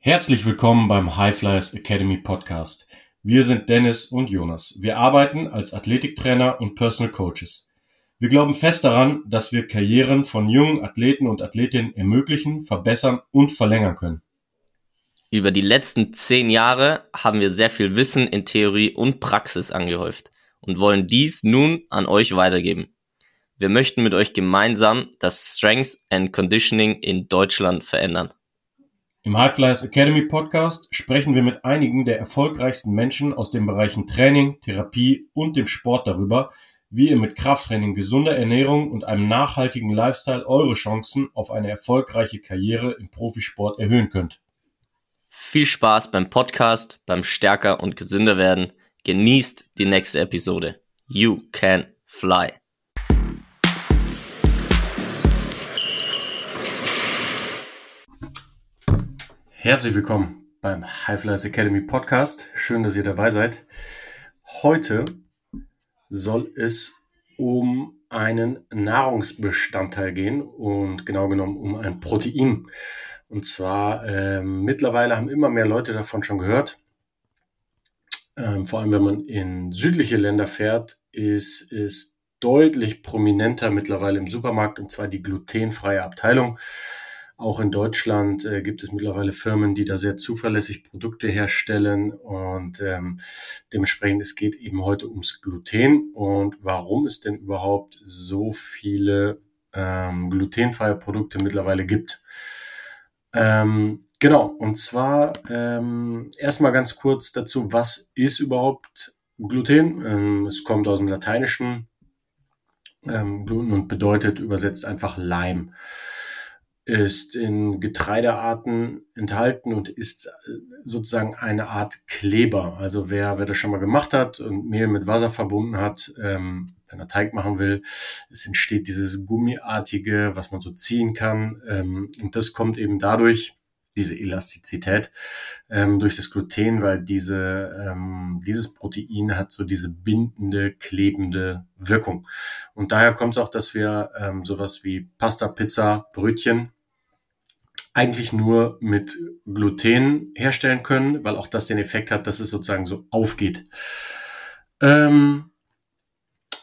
Herzlich willkommen beim High Flyers Academy Podcast. Wir sind Dennis und Jonas. Wir arbeiten als Athletiktrainer und Personal Coaches. Wir glauben fest daran, dass wir Karrieren von jungen Athleten und Athletinnen ermöglichen, verbessern und verlängern können. Über die letzten zehn Jahre haben wir sehr viel Wissen in Theorie und Praxis angehäuft und wollen dies nun an euch weitergeben. Wir möchten mit euch gemeinsam das Strength and Conditioning in Deutschland verändern. Im High Flyers Academy Podcast sprechen wir mit einigen der erfolgreichsten Menschen aus den Bereichen Training, Therapie und dem Sport darüber, wie ihr mit Krafttraining, gesunder Ernährung und einem nachhaltigen Lifestyle eure Chancen auf eine erfolgreiche Karriere im Profisport erhöhen könnt. Viel Spaß beim Podcast, beim Stärker und gesünder werden. Genießt die nächste Episode. You can fly. Herzlich willkommen beim High Flyers Academy Podcast. Schön, dass ihr dabei seid. Heute soll es um einen Nahrungsbestandteil gehen und genau genommen um ein Protein. Und zwar äh, mittlerweile haben immer mehr Leute davon schon gehört. Ähm, vor allem wenn man in südliche Länder fährt, ist es deutlich prominenter mittlerweile im Supermarkt und zwar die glutenfreie Abteilung. Auch in Deutschland äh, gibt es mittlerweile Firmen, die da sehr zuverlässig Produkte herstellen und ähm, dementsprechend es geht eben heute ums Gluten und warum es denn überhaupt so viele ähm, glutenfreie Produkte mittlerweile gibt. Ähm, genau, und zwar ähm, erstmal ganz kurz dazu, was ist überhaupt Gluten? Ähm, es kommt aus dem Lateinischen ähm, Gluten und bedeutet übersetzt einfach Leim ist in Getreidearten enthalten und ist äh, sozusagen eine Art Kleber. Also wer, wer das schon mal gemacht hat und Mehl mit Wasser verbunden hat, ähm, wenn er Teig machen will, es entsteht dieses Gummiartige, was man so ziehen kann. Ähm, und das kommt eben dadurch, diese Elastizität ähm, durch das Gluten, weil diese, ähm, dieses Protein hat so diese bindende, klebende Wirkung. Und daher kommt es auch, dass wir ähm, sowas wie Pasta, Pizza, Brötchen eigentlich nur mit Gluten herstellen können, weil auch das den Effekt hat, dass es sozusagen so aufgeht. Ähm,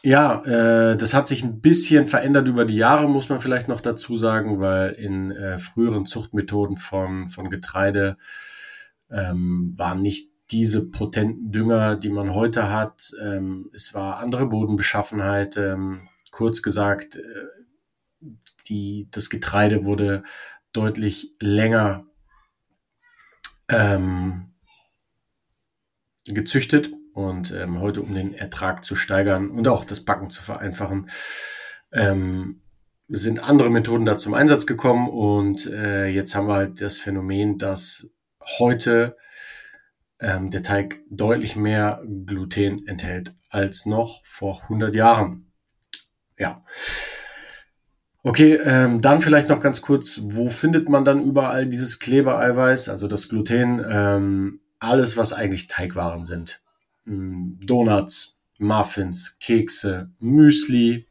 ja, äh, das hat sich ein bisschen verändert über die Jahre, muss man vielleicht noch dazu sagen, weil in äh, früheren Zuchtmethoden von, von Getreide ähm, waren nicht diese potenten Dünger, die man heute hat. Ähm, es war andere Bodenbeschaffenheit. Ähm, kurz gesagt, äh, die, das Getreide wurde deutlich länger ähm, gezüchtet und ähm, heute, um den Ertrag zu steigern und auch das Backen zu vereinfachen, ähm, sind andere Methoden da zum Einsatz gekommen und äh, jetzt haben wir halt das Phänomen, dass heute ähm, der Teig deutlich mehr Gluten enthält als noch vor 100 Jahren. Ja. Okay, ähm, dann vielleicht noch ganz kurz, wo findet man dann überall dieses Klebereiweiß, also das Gluten, ähm, alles, was eigentlich Teigwaren sind. Ähm, Donuts, Muffins, Kekse, Müsli,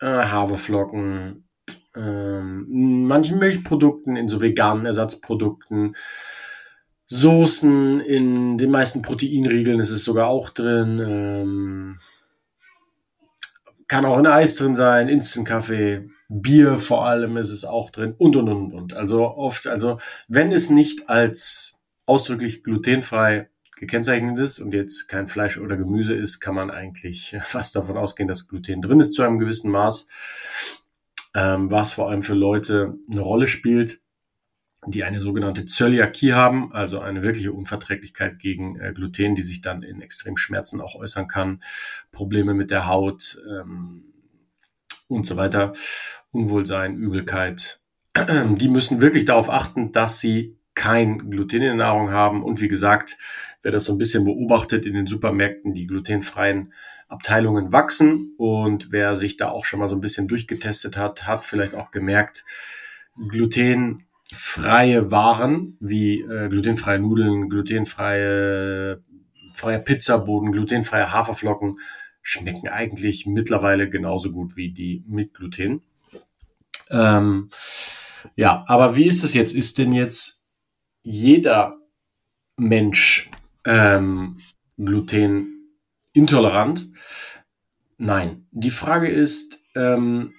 äh, Haferflocken, ähm, manchen Milchprodukten, in so veganen Ersatzprodukten, Soßen, in den meisten Proteinriegeln ist es sogar auch drin. Ähm, kann auch in Eis drin sein, Instant-Kaffee, Bier vor allem ist es auch drin und und und und. Also oft, also wenn es nicht als ausdrücklich glutenfrei gekennzeichnet ist und jetzt kein Fleisch oder Gemüse ist, kann man eigentlich fast davon ausgehen, dass Gluten drin ist zu einem gewissen Maß. Ähm, was vor allem für Leute eine Rolle spielt, die eine sogenannte Zöliakie haben, also eine wirkliche Unverträglichkeit gegen äh, Gluten, die sich dann in extremen Schmerzen auch äußern kann, Probleme mit der Haut ähm, und so weiter. Unwohlsein, Übelkeit, die müssen wirklich darauf achten, dass sie kein Gluten in der Nahrung haben. Und wie gesagt, wer das so ein bisschen beobachtet in den Supermärkten, die glutenfreien Abteilungen wachsen. Und wer sich da auch schon mal so ein bisschen durchgetestet hat, hat vielleicht auch gemerkt, glutenfreie Waren wie äh, glutenfreie Nudeln, glutenfreie glutenfreier Pizzaboden, glutenfreie Haferflocken schmecken eigentlich mittlerweile genauso gut wie die mit Gluten. Ähm, ja, aber wie ist es jetzt? Ist denn jetzt jeder Mensch ähm, Gluten intolerant? Nein. Die Frage ist, ähm,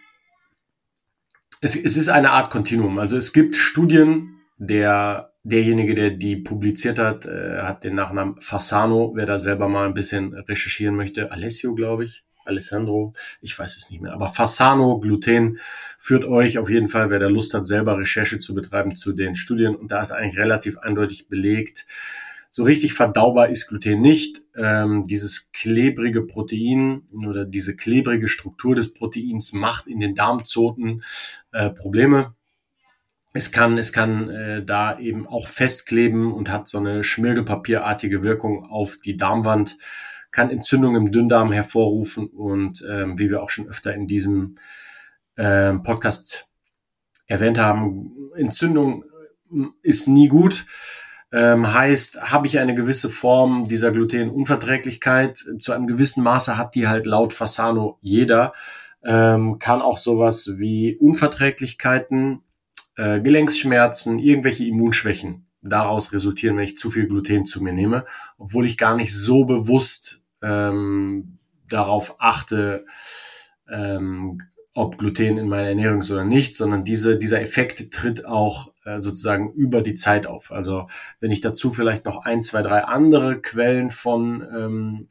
es, es ist eine Art Kontinuum. Also es gibt Studien, der derjenige, der die publiziert hat, äh, hat den Nachnamen Fasano. Wer da selber mal ein bisschen recherchieren möchte, Alessio, glaube ich. Alessandro, ich weiß es nicht mehr. Aber Fasano, Gluten, führt euch auf jeden Fall, wer da Lust hat, selber Recherche zu betreiben zu den Studien. Und da ist eigentlich relativ eindeutig belegt, so richtig verdaubar ist Gluten nicht. Ähm, dieses klebrige Protein oder diese klebrige Struktur des Proteins macht in den Darmzoten äh, Probleme. Es kann, es kann äh, da eben auch festkleben und hat so eine schmirgelpapierartige Wirkung auf die Darmwand kann Entzündungen im Dünndarm hervorrufen und ähm, wie wir auch schon öfter in diesem äh, Podcast erwähnt haben, Entzündung äh, ist nie gut. Ähm, heißt, habe ich eine gewisse Form dieser Glutenunverträglichkeit, zu einem gewissen Maße hat die halt laut Fasano jeder, ähm, kann auch sowas wie Unverträglichkeiten, äh, Gelenksschmerzen, irgendwelche Immunschwächen daraus resultieren, wenn ich zu viel Gluten zu mir nehme, obwohl ich gar nicht so bewusst ähm, darauf achte, ähm, ob Gluten in meiner Ernährung ist oder nicht, sondern diese, dieser Effekt tritt auch sozusagen über die Zeit auf. Also wenn ich dazu vielleicht noch ein, zwei, drei andere Quellen von ähm,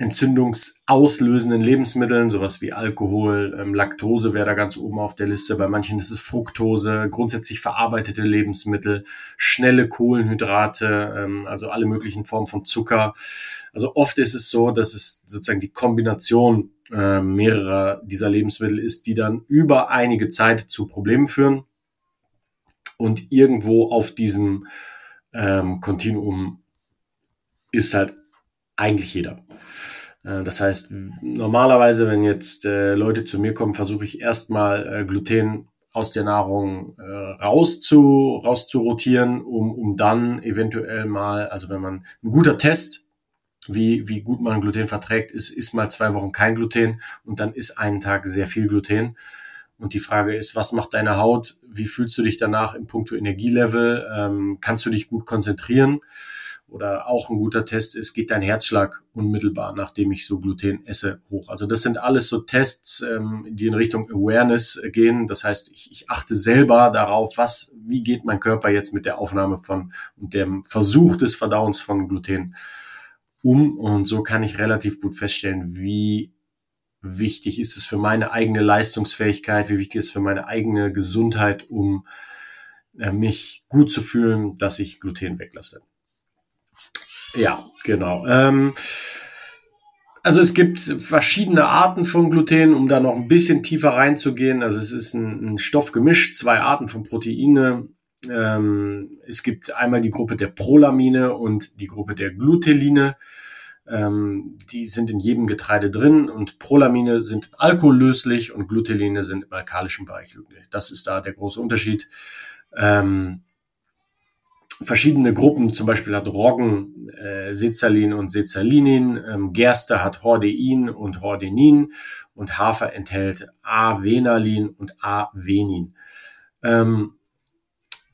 entzündungsauslösenden Lebensmitteln, sowas wie Alkohol, ähm, Laktose wäre da ganz oben auf der Liste. Bei manchen ist es Fructose, grundsätzlich verarbeitete Lebensmittel, schnelle Kohlenhydrate, ähm, also alle möglichen Formen von Zucker. Also oft ist es so, dass es sozusagen die Kombination äh, mehrerer dieser Lebensmittel ist, die dann über einige Zeit zu Problemen führen und irgendwo auf diesem ähm, Kontinuum ist halt eigentlich jeder. Äh, das heißt, normalerweise, wenn jetzt äh, Leute zu mir kommen, versuche ich erstmal äh, Gluten aus der Nahrung äh, raus zu, raus zu um, um dann eventuell mal, also wenn man ein guter Test, wie, wie gut man Gluten verträgt, ist, ist mal zwei Wochen kein Gluten und dann ist einen Tag sehr viel Gluten. Und die Frage ist, was macht deine Haut? Wie fühlst du dich danach im Punkto Energielevel? Ähm, kannst du dich gut konzentrieren? oder auch ein guter Test ist, geht dein Herzschlag unmittelbar, nachdem ich so Gluten esse, hoch. Also das sind alles so Tests, ähm, die in Richtung Awareness gehen. Das heißt, ich, ich achte selber darauf, was, wie geht mein Körper jetzt mit der Aufnahme von und dem Versuch des Verdauens von Gluten um. Und so kann ich relativ gut feststellen, wie wichtig ist es für meine eigene Leistungsfähigkeit, wie wichtig ist es für meine eigene Gesundheit, um äh, mich gut zu fühlen, dass ich Gluten weglasse. Ja, genau. Ähm, also es gibt verschiedene Arten von Gluten, um da noch ein bisschen tiefer reinzugehen. Also es ist ein, ein Stoffgemisch, zwei Arten von Proteine. Ähm, es gibt einmal die Gruppe der Prolamine und die Gruppe der Gluteline. Ähm, die sind in jedem Getreide drin und Prolamine sind alkohollöslich und Gluteline sind im alkalischen Bereich löslich. Das ist da der große Unterschied. Ähm, verschiedene Gruppen, zum Beispiel hat Roggen äh, Sezalin und Sezalinin, ähm, Gerste hat Hordein und Hordenin und Hafer enthält A-Venalin und A-Venin. Ähm,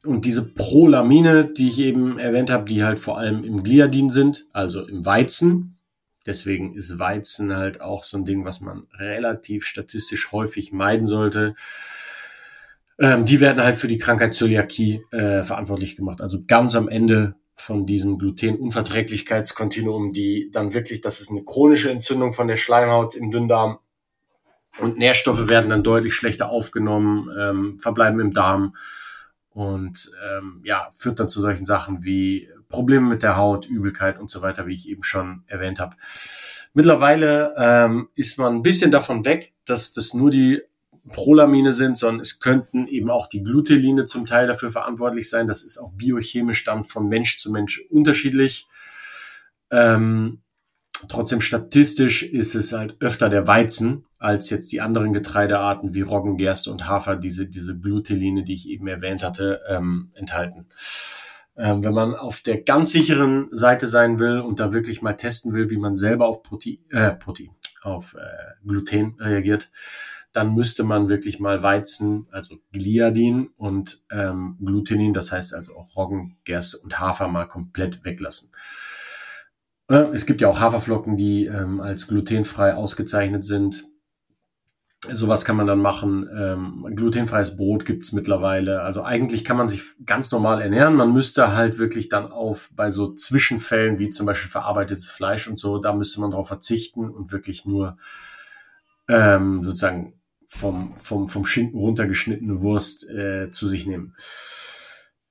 und diese Prolamine, die ich eben erwähnt habe, die halt vor allem im Gliadin sind, also im Weizen. Deswegen ist Weizen halt auch so ein Ding, was man relativ statistisch häufig meiden sollte. Ähm, die werden halt für die Krankheit Zöliakie äh, verantwortlich gemacht. Also ganz am Ende von diesem Glutenunverträglichkeitskontinuum, die dann wirklich, das ist eine chronische Entzündung von der Schleimhaut im Dünndarm und Nährstoffe werden dann deutlich schlechter aufgenommen, ähm, verbleiben im Darm und ähm, ja, führt dann zu solchen Sachen wie Probleme mit der Haut, Übelkeit und so weiter, wie ich eben schon erwähnt habe. Mittlerweile ähm, ist man ein bisschen davon weg, dass das nur die Prolamine sind, sondern es könnten eben auch die Gluteline zum Teil dafür verantwortlich sein. Das ist auch biochemisch dann von Mensch zu Mensch unterschiedlich. Ähm, trotzdem statistisch ist es halt öfter der Weizen als jetzt die anderen Getreidearten wie Roggen, Gerste und Hafer, diese, diese Gluteline, die ich eben erwähnt hatte, ähm, enthalten. Ähm, wenn man auf der ganz sicheren Seite sein will und da wirklich mal testen will, wie man selber auf Protein, äh, Protein auf äh, Gluten reagiert, dann müsste man wirklich mal Weizen, also Gliadin und ähm, Glutenin, das heißt also auch Roggen, Gerste und Hafer mal komplett weglassen. Äh, es gibt ja auch Haferflocken, die ähm, als glutenfrei ausgezeichnet sind. Sowas kann man dann machen. Ähm, glutenfreies Brot gibt's mittlerweile. Also eigentlich kann man sich ganz normal ernähren. Man müsste halt wirklich dann auf bei so Zwischenfällen wie zum Beispiel verarbeitetes Fleisch und so, da müsste man darauf verzichten und wirklich nur ähm, sozusagen vom, vom, vom Schinken runtergeschnittene Wurst äh, zu sich nehmen.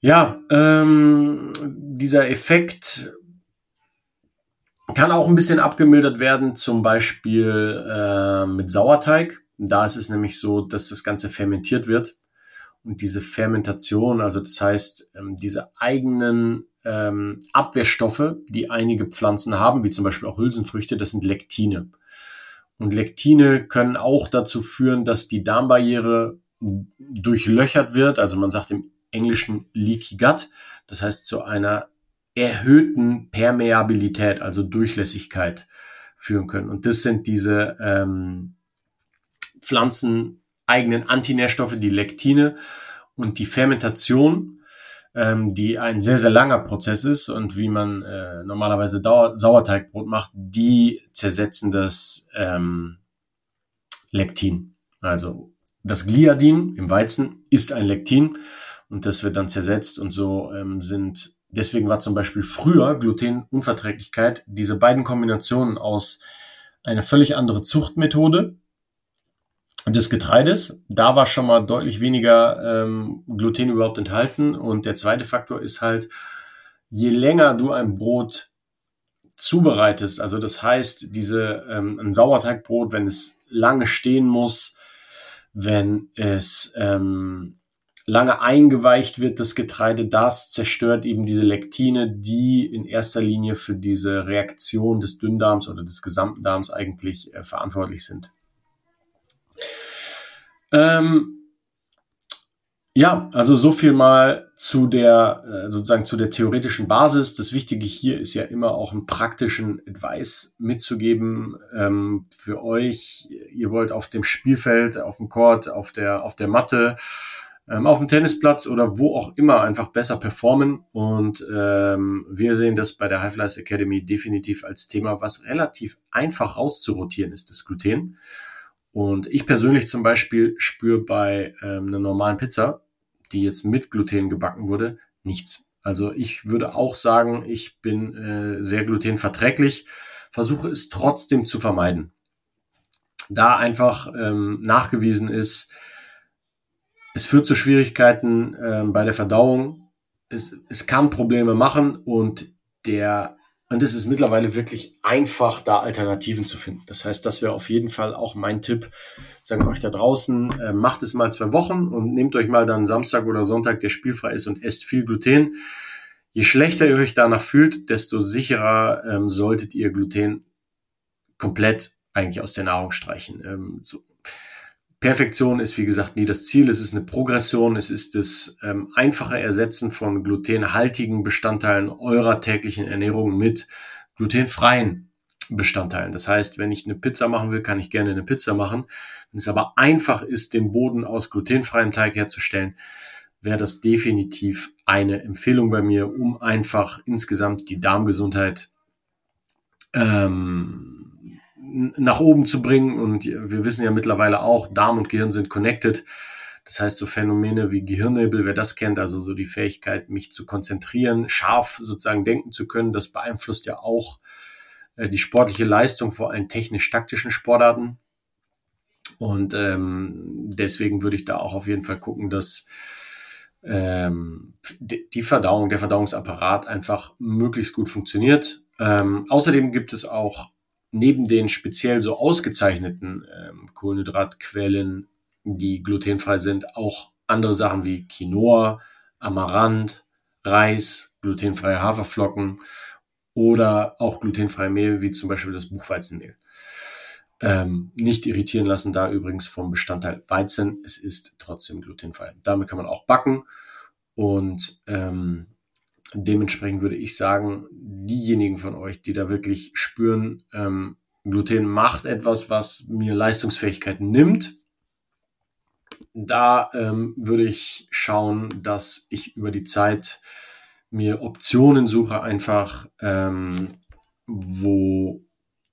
Ja, ähm, dieser Effekt kann auch ein bisschen abgemildert werden, zum Beispiel äh, mit Sauerteig. Da ist es nämlich so, dass das Ganze fermentiert wird. Und diese Fermentation, also das heißt, ähm, diese eigenen ähm, Abwehrstoffe, die einige Pflanzen haben, wie zum Beispiel auch Hülsenfrüchte, das sind Lektine. Und Lektine können auch dazu führen, dass die Darmbarriere durchlöchert wird. Also man sagt im Englischen Leaky Gut. Das heißt zu einer erhöhten Permeabilität, also Durchlässigkeit führen können. Und das sind diese ähm, pflanzeneigenen Antinährstoffe, die Lektine und die Fermentation, ähm, die ein sehr, sehr langer Prozess ist und wie man äh, normalerweise Dauer Sauerteigbrot macht, die zersetzen das ähm, Lektin. Also das Gliadin im Weizen ist ein Lektin und das wird dann zersetzt und so ähm, sind Deswegen war zum Beispiel früher Glutenunverträglichkeit diese beiden Kombinationen aus eine völlig andere Zuchtmethode des Getreides. Da war schon mal deutlich weniger ähm, Gluten überhaupt enthalten. Und der zweite Faktor ist halt, je länger du ein Brot zubereitest, also das heißt, diese ähm, ein Sauerteigbrot, wenn es lange stehen muss, wenn es ähm, lange eingeweicht wird, das Getreide, das zerstört eben diese Lektine, die in erster Linie für diese Reaktion des Dünndarms oder des gesamten Darms eigentlich äh, verantwortlich sind. Ähm, ja, also so viel mal zu der äh, sozusagen zu der theoretischen Basis. Das Wichtige hier ist ja immer auch einen praktischen Advice mitzugeben ähm, für euch. Ihr wollt auf dem Spielfeld, auf dem Court, auf der auf der Matte ähm, auf dem Tennisplatz oder wo auch immer einfach besser performen. Und ähm, wir sehen das bei der High Flies Academy definitiv als Thema, was relativ einfach rauszurotieren ist, das Gluten. Und ich persönlich zum Beispiel spüre bei ähm, einer normalen Pizza, die jetzt mit Gluten gebacken wurde, nichts. Also ich würde auch sagen, ich bin äh, sehr glutenverträglich, versuche es trotzdem zu vermeiden. Da einfach ähm, nachgewiesen ist, es führt zu Schwierigkeiten äh, bei der Verdauung. Es, es kann Probleme machen und der und es ist mittlerweile wirklich einfach, da Alternativen zu finden. Das heißt, das wäre auf jeden Fall auch mein Tipp. Sagen euch da draußen, äh, macht es mal zwei Wochen und nehmt euch mal dann Samstag oder Sonntag, der spielfrei ist und esst viel Gluten. Je schlechter ihr euch danach fühlt, desto sicherer ähm, solltet ihr Gluten komplett eigentlich aus der Nahrung streichen. Ähm, so, Perfektion ist, wie gesagt, nie das Ziel. Es ist eine Progression. Es ist das ähm, einfache Ersetzen von glutenhaltigen Bestandteilen eurer täglichen Ernährung mit glutenfreien Bestandteilen. Das heißt, wenn ich eine Pizza machen will, kann ich gerne eine Pizza machen. Wenn es aber einfach ist, den Boden aus glutenfreiem Teig herzustellen, wäre das definitiv eine Empfehlung bei mir, um einfach insgesamt die Darmgesundheit ähm, nach oben zu bringen. Und wir wissen ja mittlerweile auch, Darm und Gehirn sind connected. Das heißt, so Phänomene wie Gehirnnebel, wer das kennt, also so die Fähigkeit, mich zu konzentrieren, scharf sozusagen denken zu können, das beeinflusst ja auch äh, die sportliche Leistung, vor allem technisch-taktischen Sportarten. Und ähm, deswegen würde ich da auch auf jeden Fall gucken, dass ähm, die Verdauung, der Verdauungsapparat einfach möglichst gut funktioniert. Ähm, außerdem gibt es auch neben den speziell so ausgezeichneten ähm, Kohlenhydratquellen, die glutenfrei sind, auch andere Sachen wie Quinoa, Amaranth, Reis, glutenfreie Haferflocken oder auch glutenfreie Mehl, wie zum Beispiel das Buchweizenmehl. Ähm, nicht irritieren lassen da übrigens vom Bestandteil Weizen. Es ist trotzdem glutenfrei. Damit kann man auch backen und ähm, dementsprechend würde ich sagen, diejenigen von euch, die da wirklich spüren, ähm, Gluten macht etwas, was mir Leistungsfähigkeit nimmt, da ähm, würde ich schauen, dass ich über die Zeit mir Optionen suche, einfach ähm, wo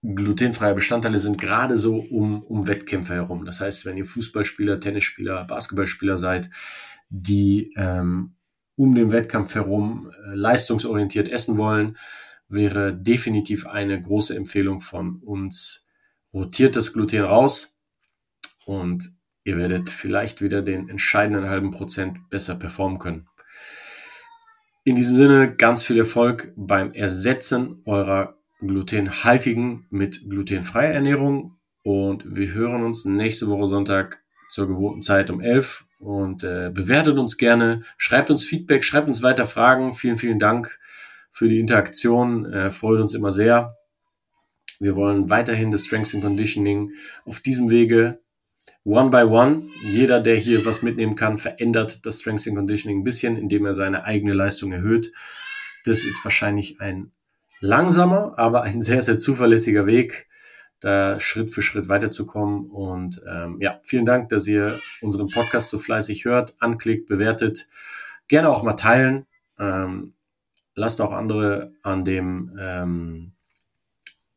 glutenfreie Bestandteile sind, gerade so um, um Wettkämpfe herum. Das heißt, wenn ihr Fußballspieler, Tennisspieler, Basketballspieler seid, die ähm, um den Wettkampf herum äh, leistungsorientiert essen wollen, wäre definitiv eine große Empfehlung von uns. Rotiert das Gluten raus und ihr werdet vielleicht wieder den entscheidenden halben Prozent besser performen können. In diesem Sinne ganz viel Erfolg beim Ersetzen eurer glutenhaltigen mit glutenfreier Ernährung und wir hören uns nächste Woche Sonntag zur gewohnten Zeit um 11 und äh, bewertet uns gerne, schreibt uns Feedback, schreibt uns weiter Fragen. Vielen, vielen Dank für die Interaktion, äh, freut uns immer sehr. Wir wollen weiterhin das Strengths and Conditioning auf diesem Wege one by one. Jeder, der hier was mitnehmen kann, verändert das Strengths and Conditioning ein bisschen, indem er seine eigene Leistung erhöht. Das ist wahrscheinlich ein langsamer, aber ein sehr, sehr zuverlässiger Weg, da Schritt für Schritt weiterzukommen. Und ähm, ja, vielen Dank, dass ihr unseren Podcast so fleißig hört, anklickt, bewertet. Gerne auch mal teilen. Ähm, lasst auch andere an dem ähm,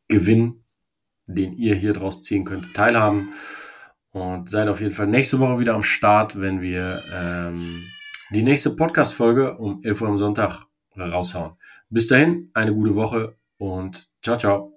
Gewinn, den ihr hier draus ziehen könnt, teilhaben. Und seid auf jeden Fall nächste Woche wieder am Start, wenn wir ähm, die nächste Podcast-Folge um 11 Uhr am Sonntag raushauen. Bis dahin, eine gute Woche und ciao, ciao.